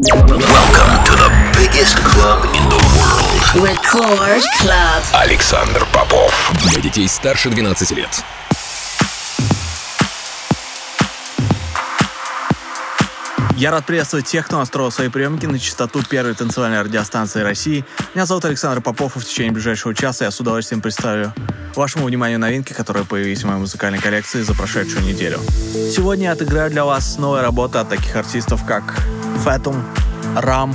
Welcome to the biggest club in the world. Record Club. Александр Попов. Для детей старше 12 лет. Я рад приветствовать тех, кто настроил свои приемники на частоту первой танцевальной радиостанции России. Меня зовут Александр Попов, и в течение ближайшего часа я с удовольствием представлю вашему вниманию новинки, которые появились в моей музыкальной коллекции за прошедшую неделю. Сегодня я отыграю для вас новые работы от таких артистов, как Fatum, Ram,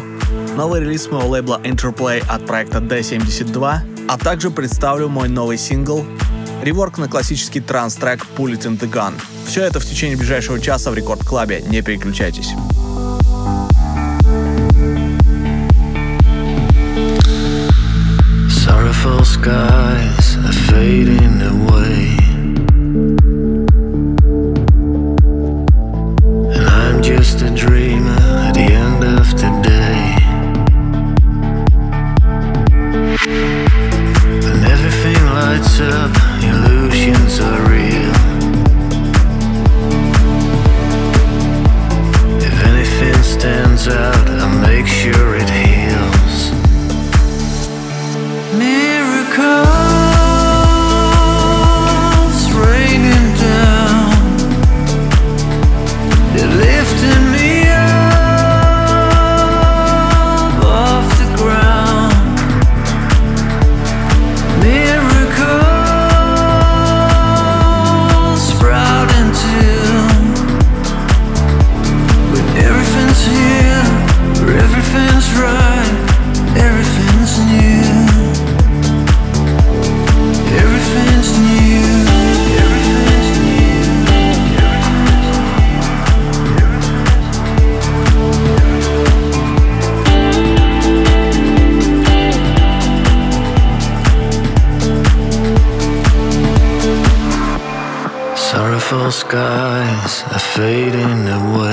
новый релиз моего лейбла Interplay от проекта D72, а также представлю мой новый сингл Реворк на классический транс-трек Pull It In The Gun. Все это в течение ближайшего часа в Рекорд Клабе. Не переключайтесь. Skies are fading away. Skies are fading away.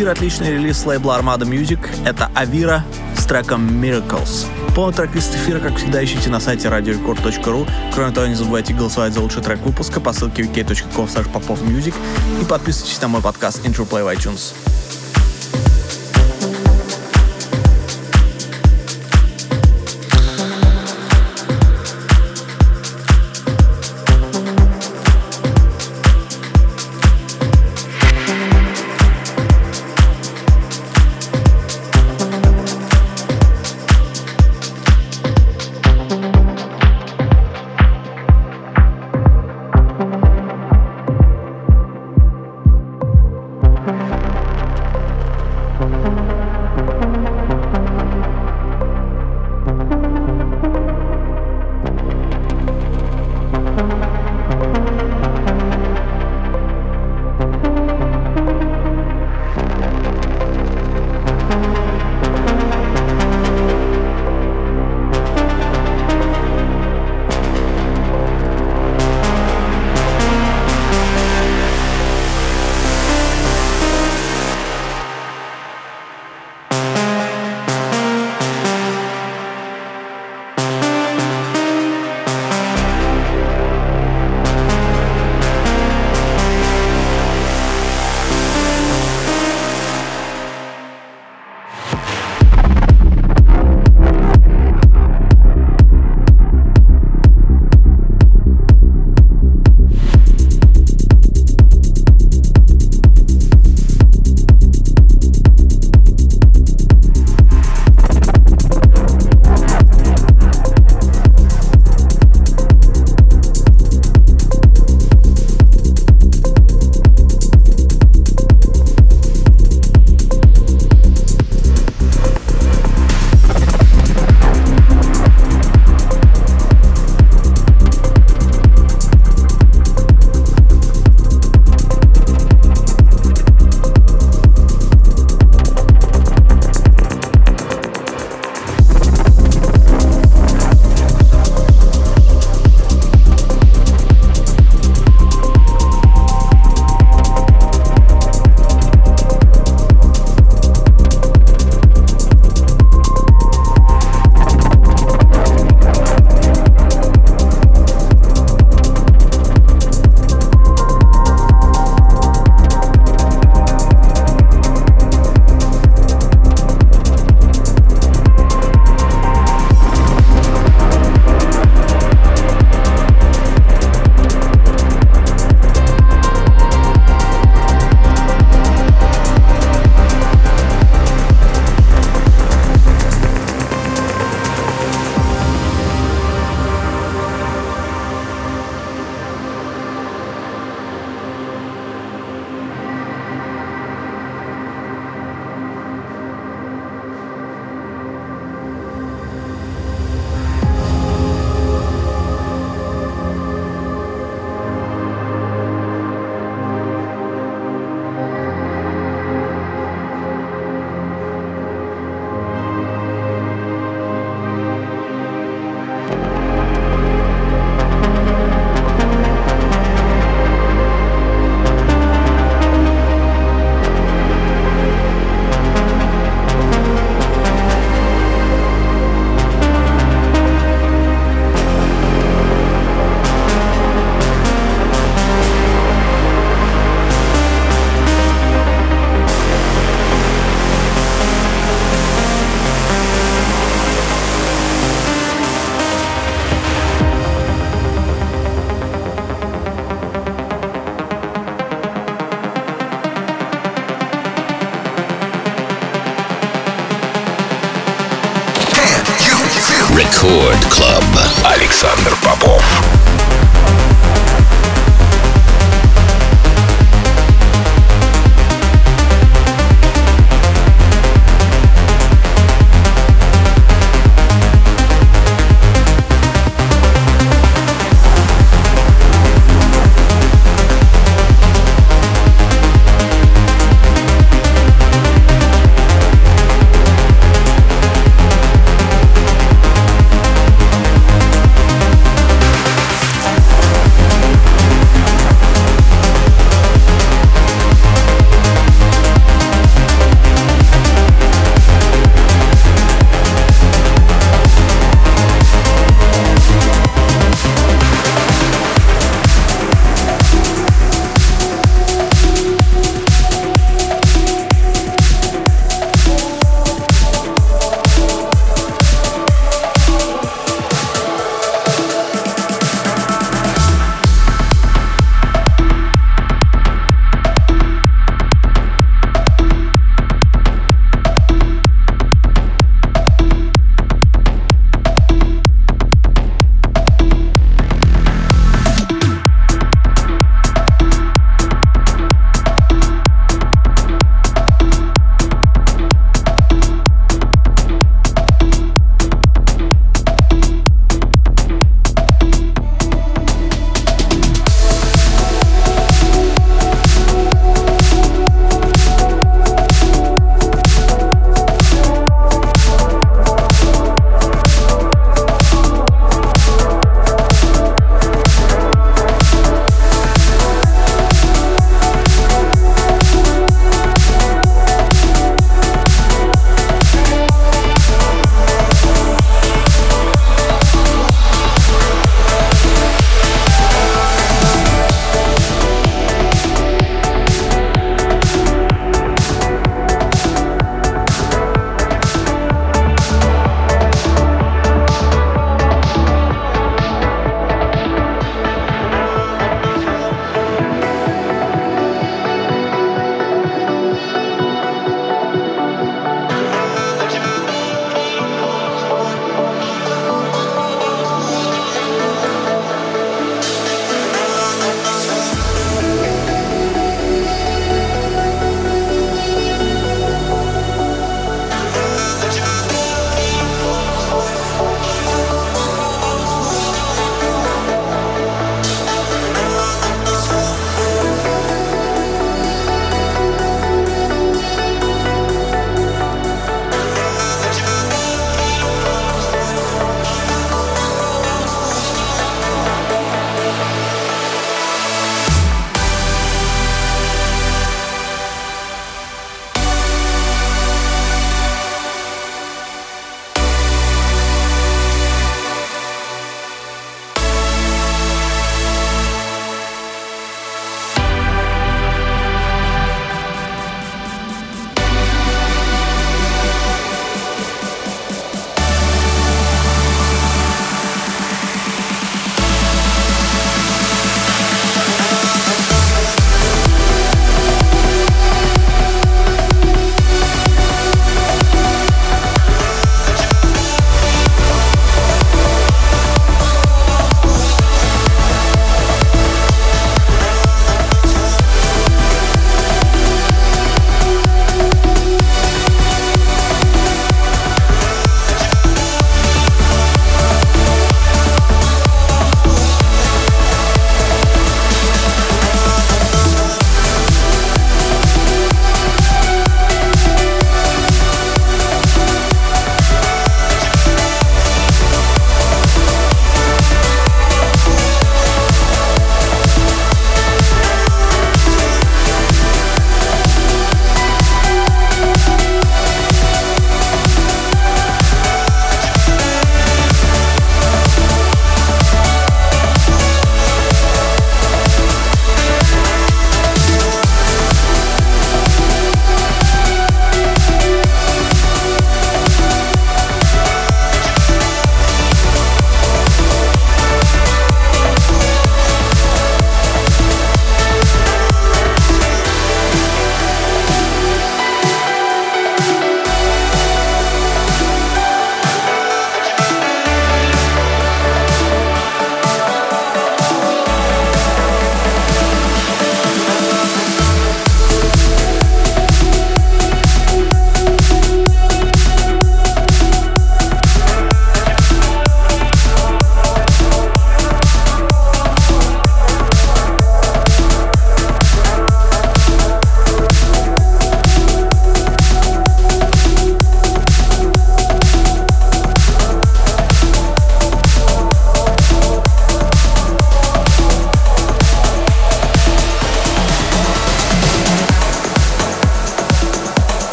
Эфир отличный релиз лейбла Armada Music. Это Авира с треком Miracles. Полный трек-лист эфира, как всегда, ищите на сайте radiorecord.ru. Кроме того, не забывайте голосовать за лучший трек выпуска по ссылке wiki.com popofmusic и подписывайтесь на мой подкаст Interplay в iTunes.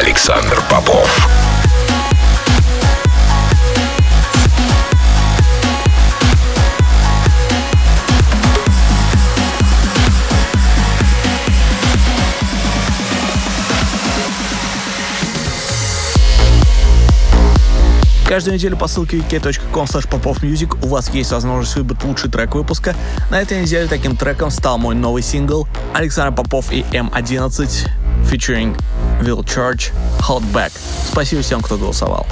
Александр Попов. Каждую неделю по ссылке wiki.com popovmusic у вас есть возможность выбрать лучший трек выпуска. На этой неделе таким треком стал мой новый сингл Александр Попов и М11 featuring Will Charge Hold Back. Спасибо всем, кто голосовал.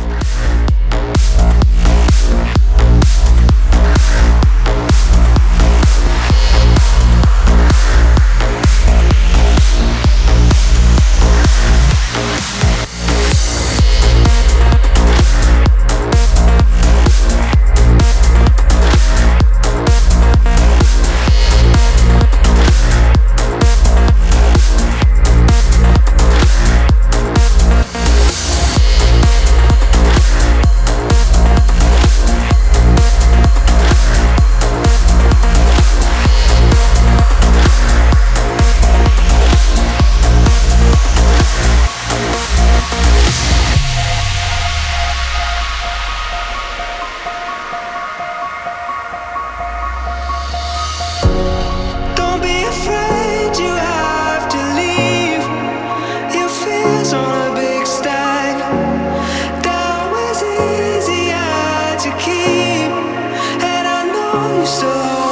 so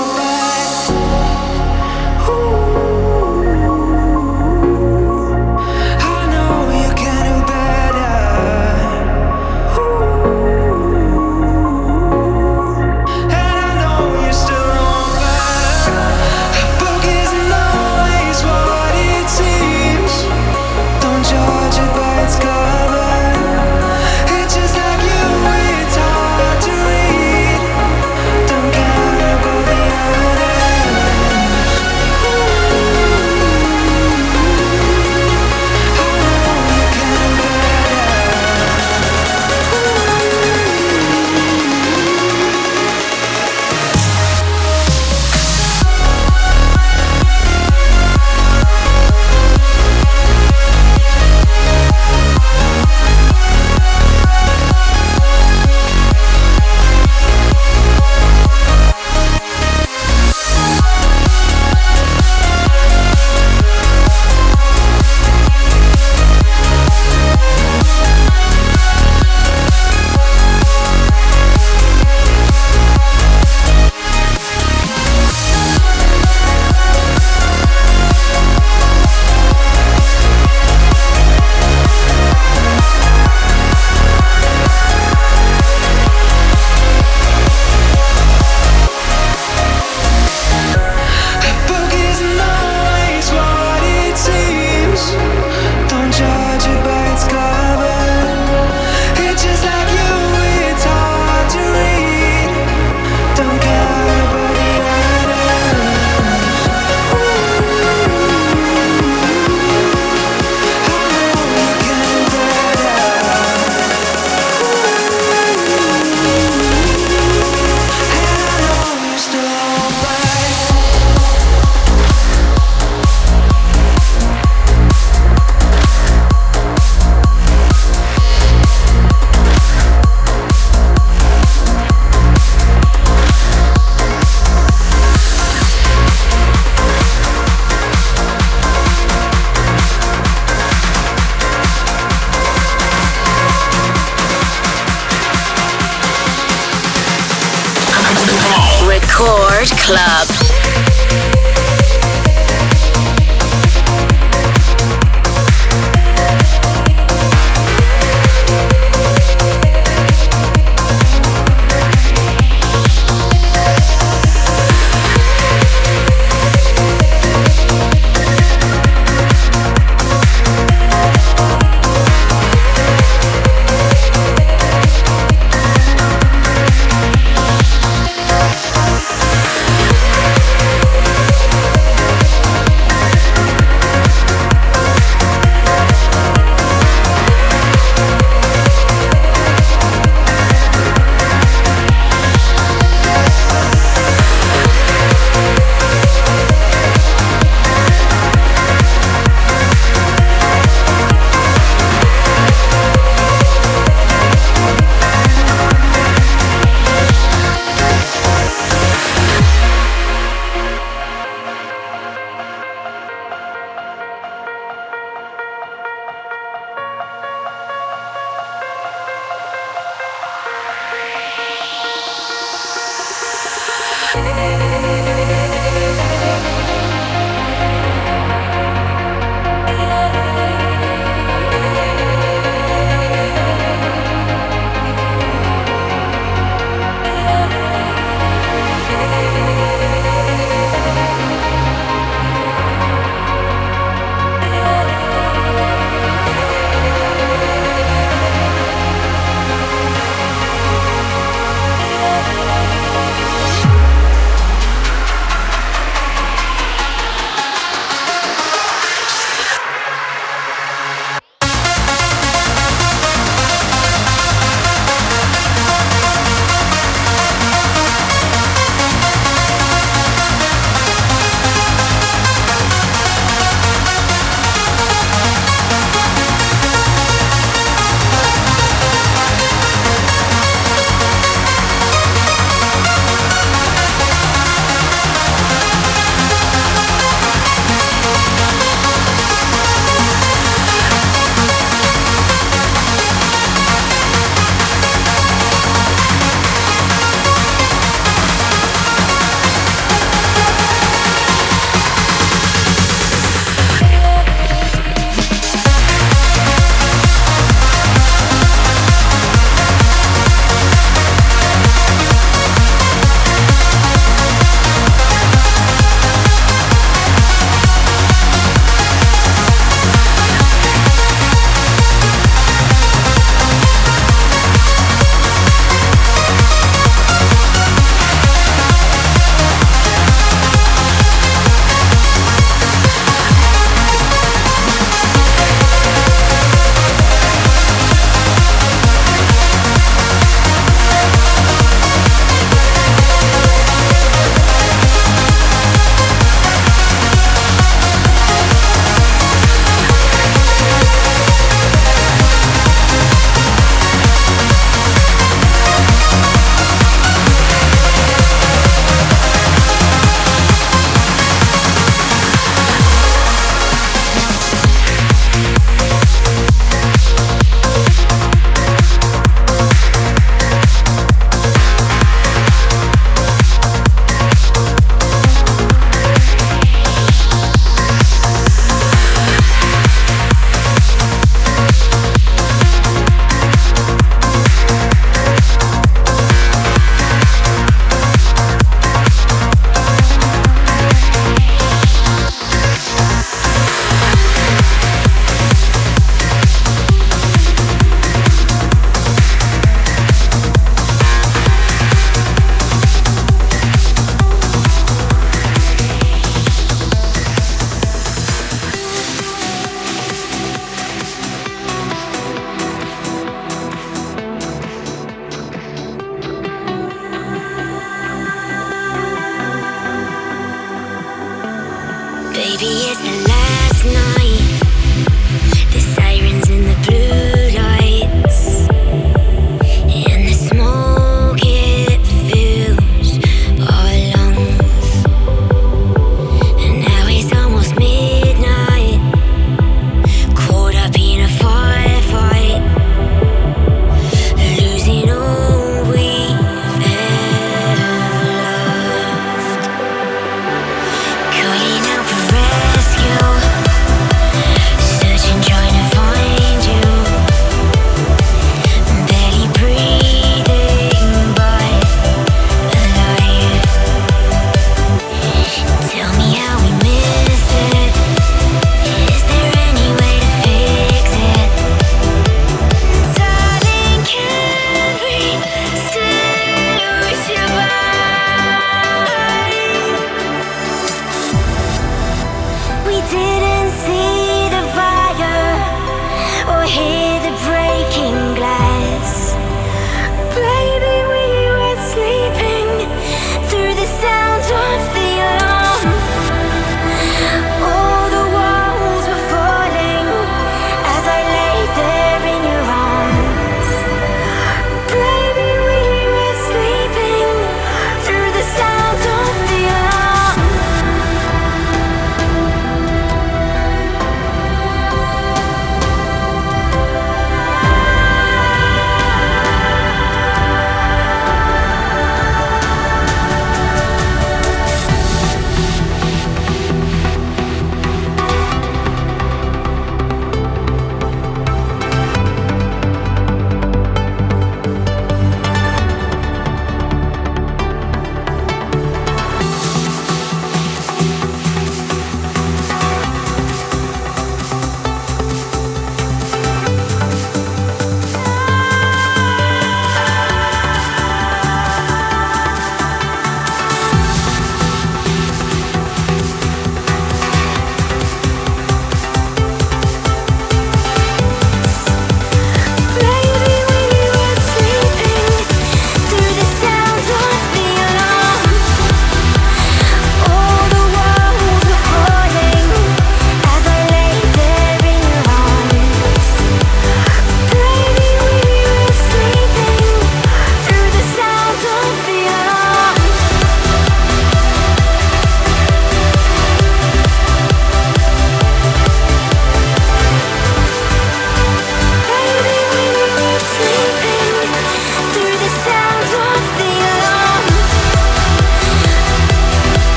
Yeah.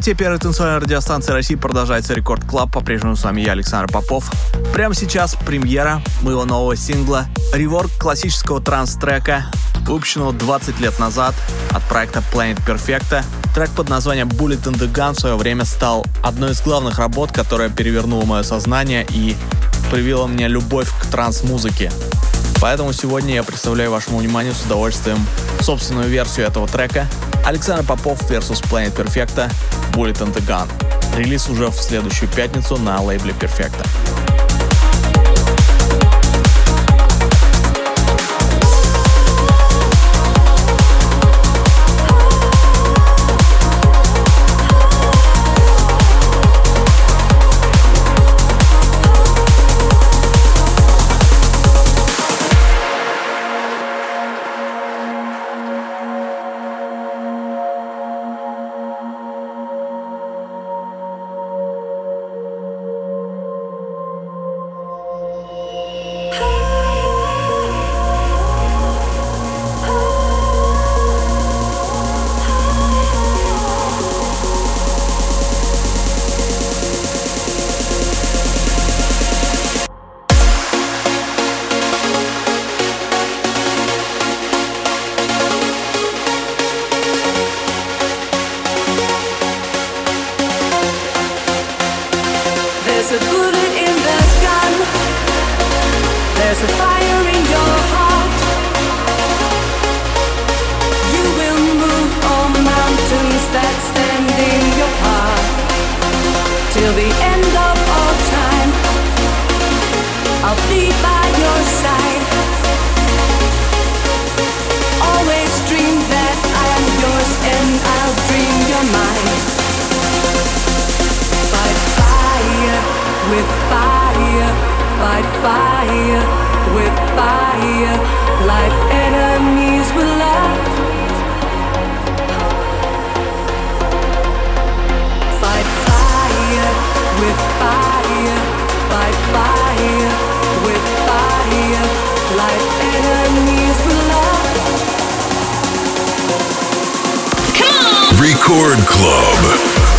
Частоте первой танцевальной радиостанции России продолжается Record Club. По-прежнему с вами я, Александр Попов. Прямо сейчас премьера моего нового сингла rework классического транс-трека, выпущенного 20 лет назад от проекта Planet Perfecto. Трек под названием Bullet in the Gun в свое время стал одной из главных работ, которая перевернула мое сознание и привила мне любовь к транс-музыке. Поэтому сегодня я представляю вашему вниманию с удовольствием собственную версию этого трека Александр Попов vs Planet Perfecta And the Gun. Релиз уже в следующую пятницу на лейбле Perfecta. Record Club.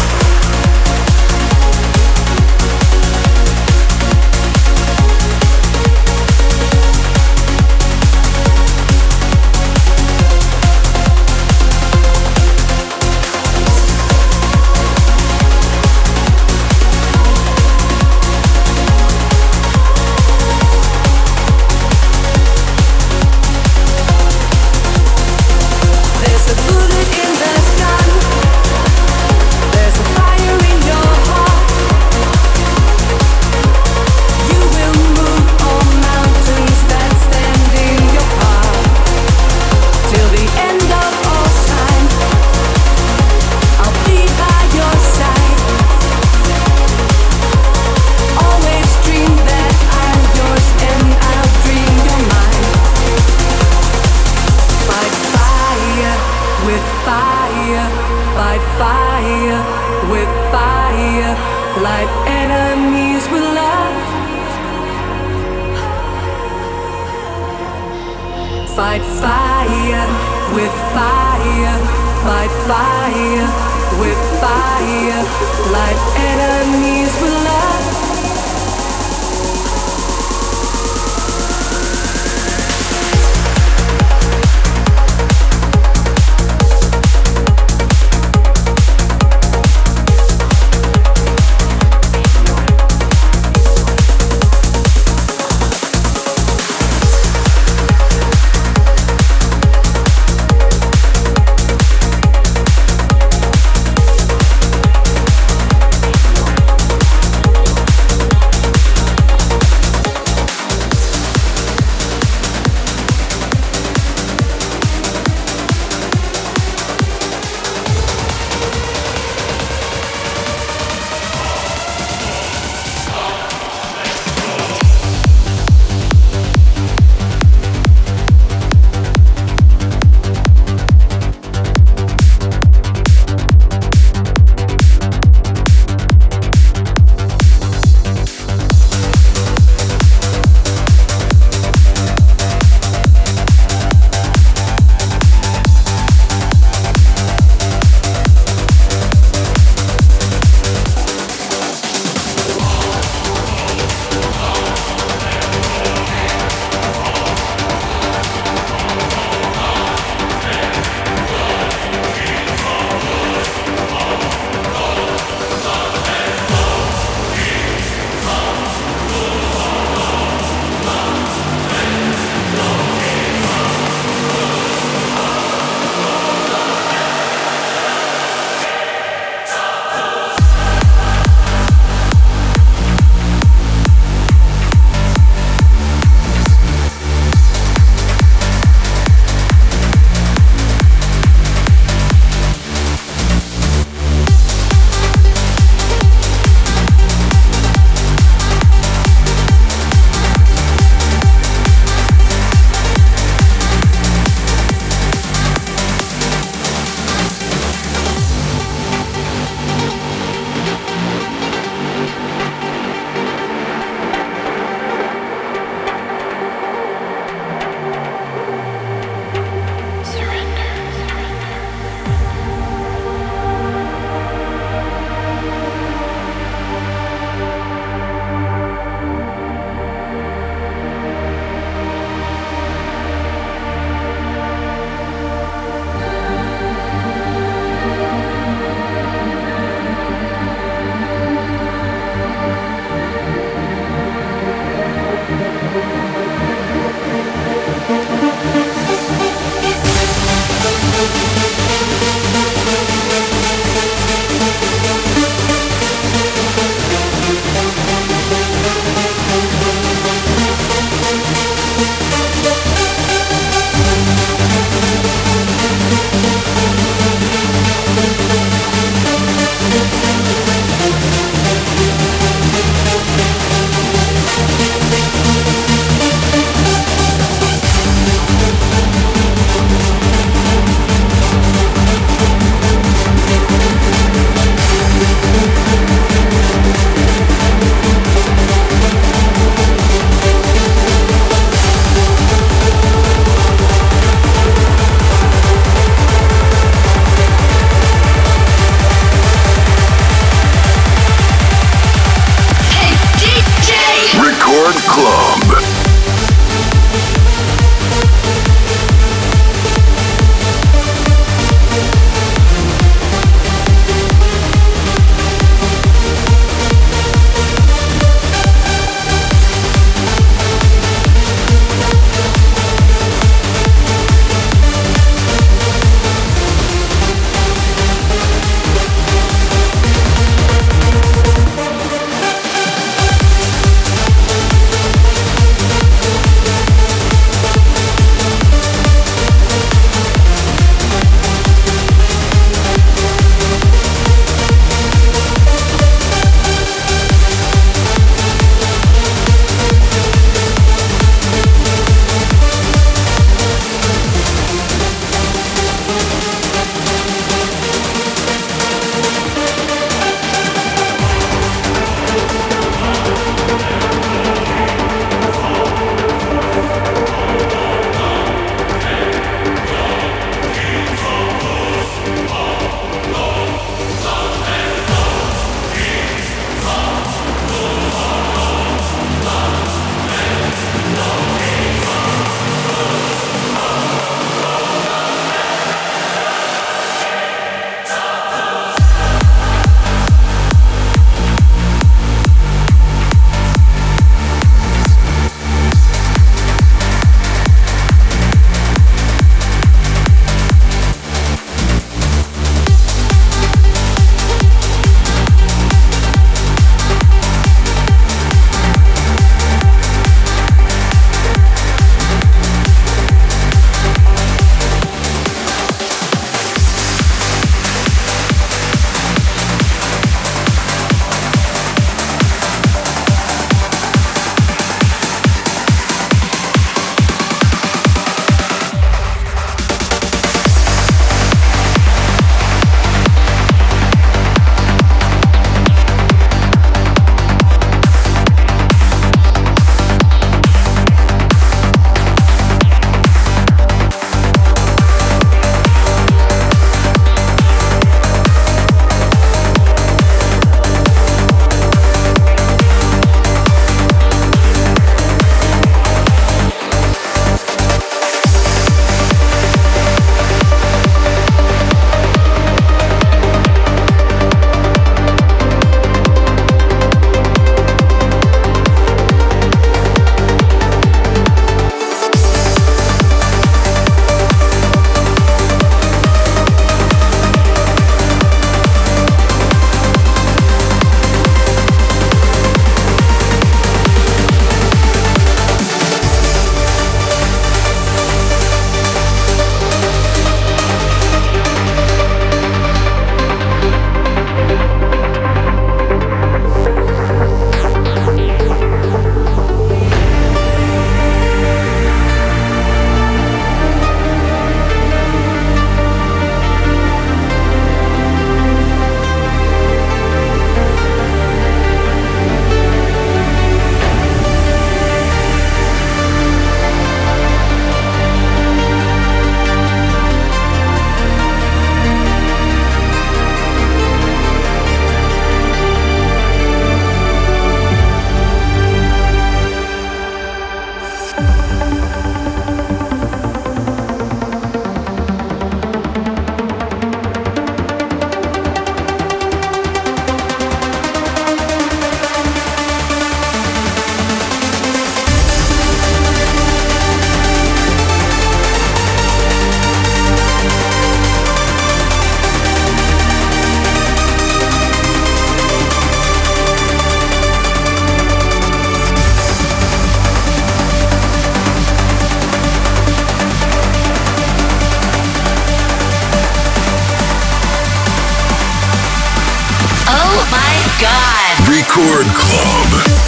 Record Club.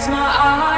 Close my eyes.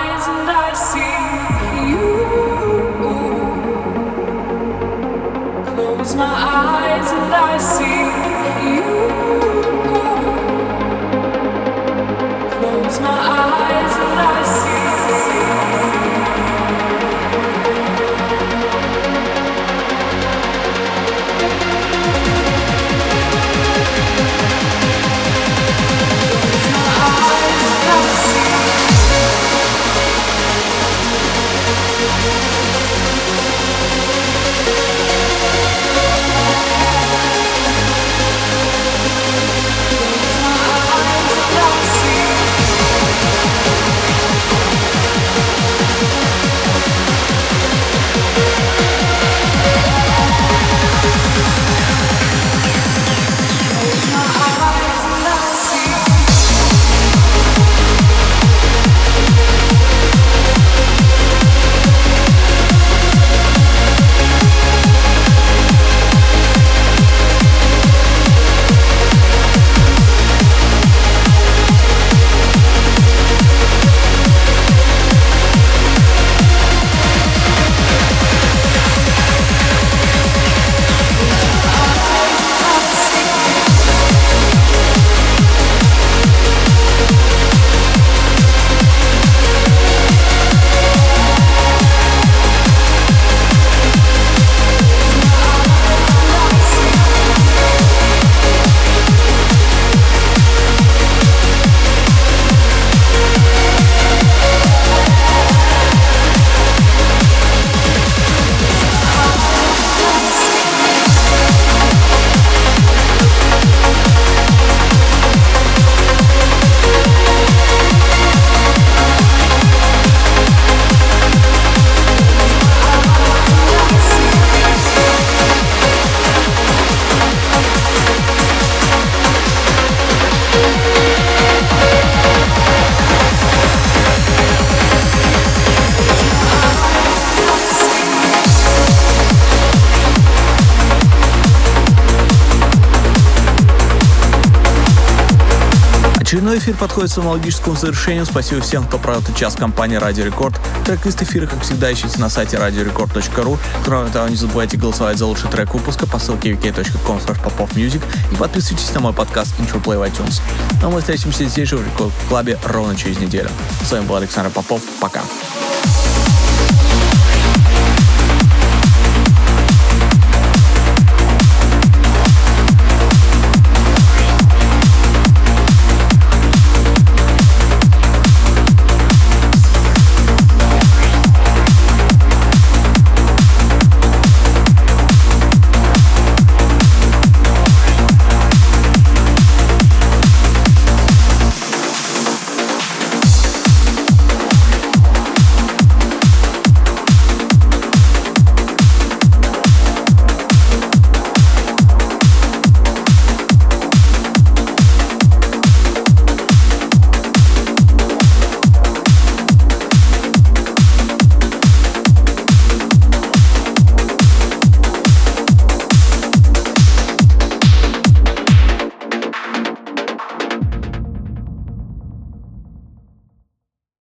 Эфир подходит к своему логическому завершению. Спасибо всем, кто провел этот час компании Радио Рекорд. Трек-лист эфира, как всегда, ищите на сайте radiorecord.ru. Кроме того, не забывайте голосовать за лучший трек выпуска по ссылке wiki.com popofmusic и подписывайтесь на мой подкаст Interplay в iTunes. Ну а мы встретимся здесь же в Рекорд Клабе ровно через неделю. С вами был Александр Попов. Пока.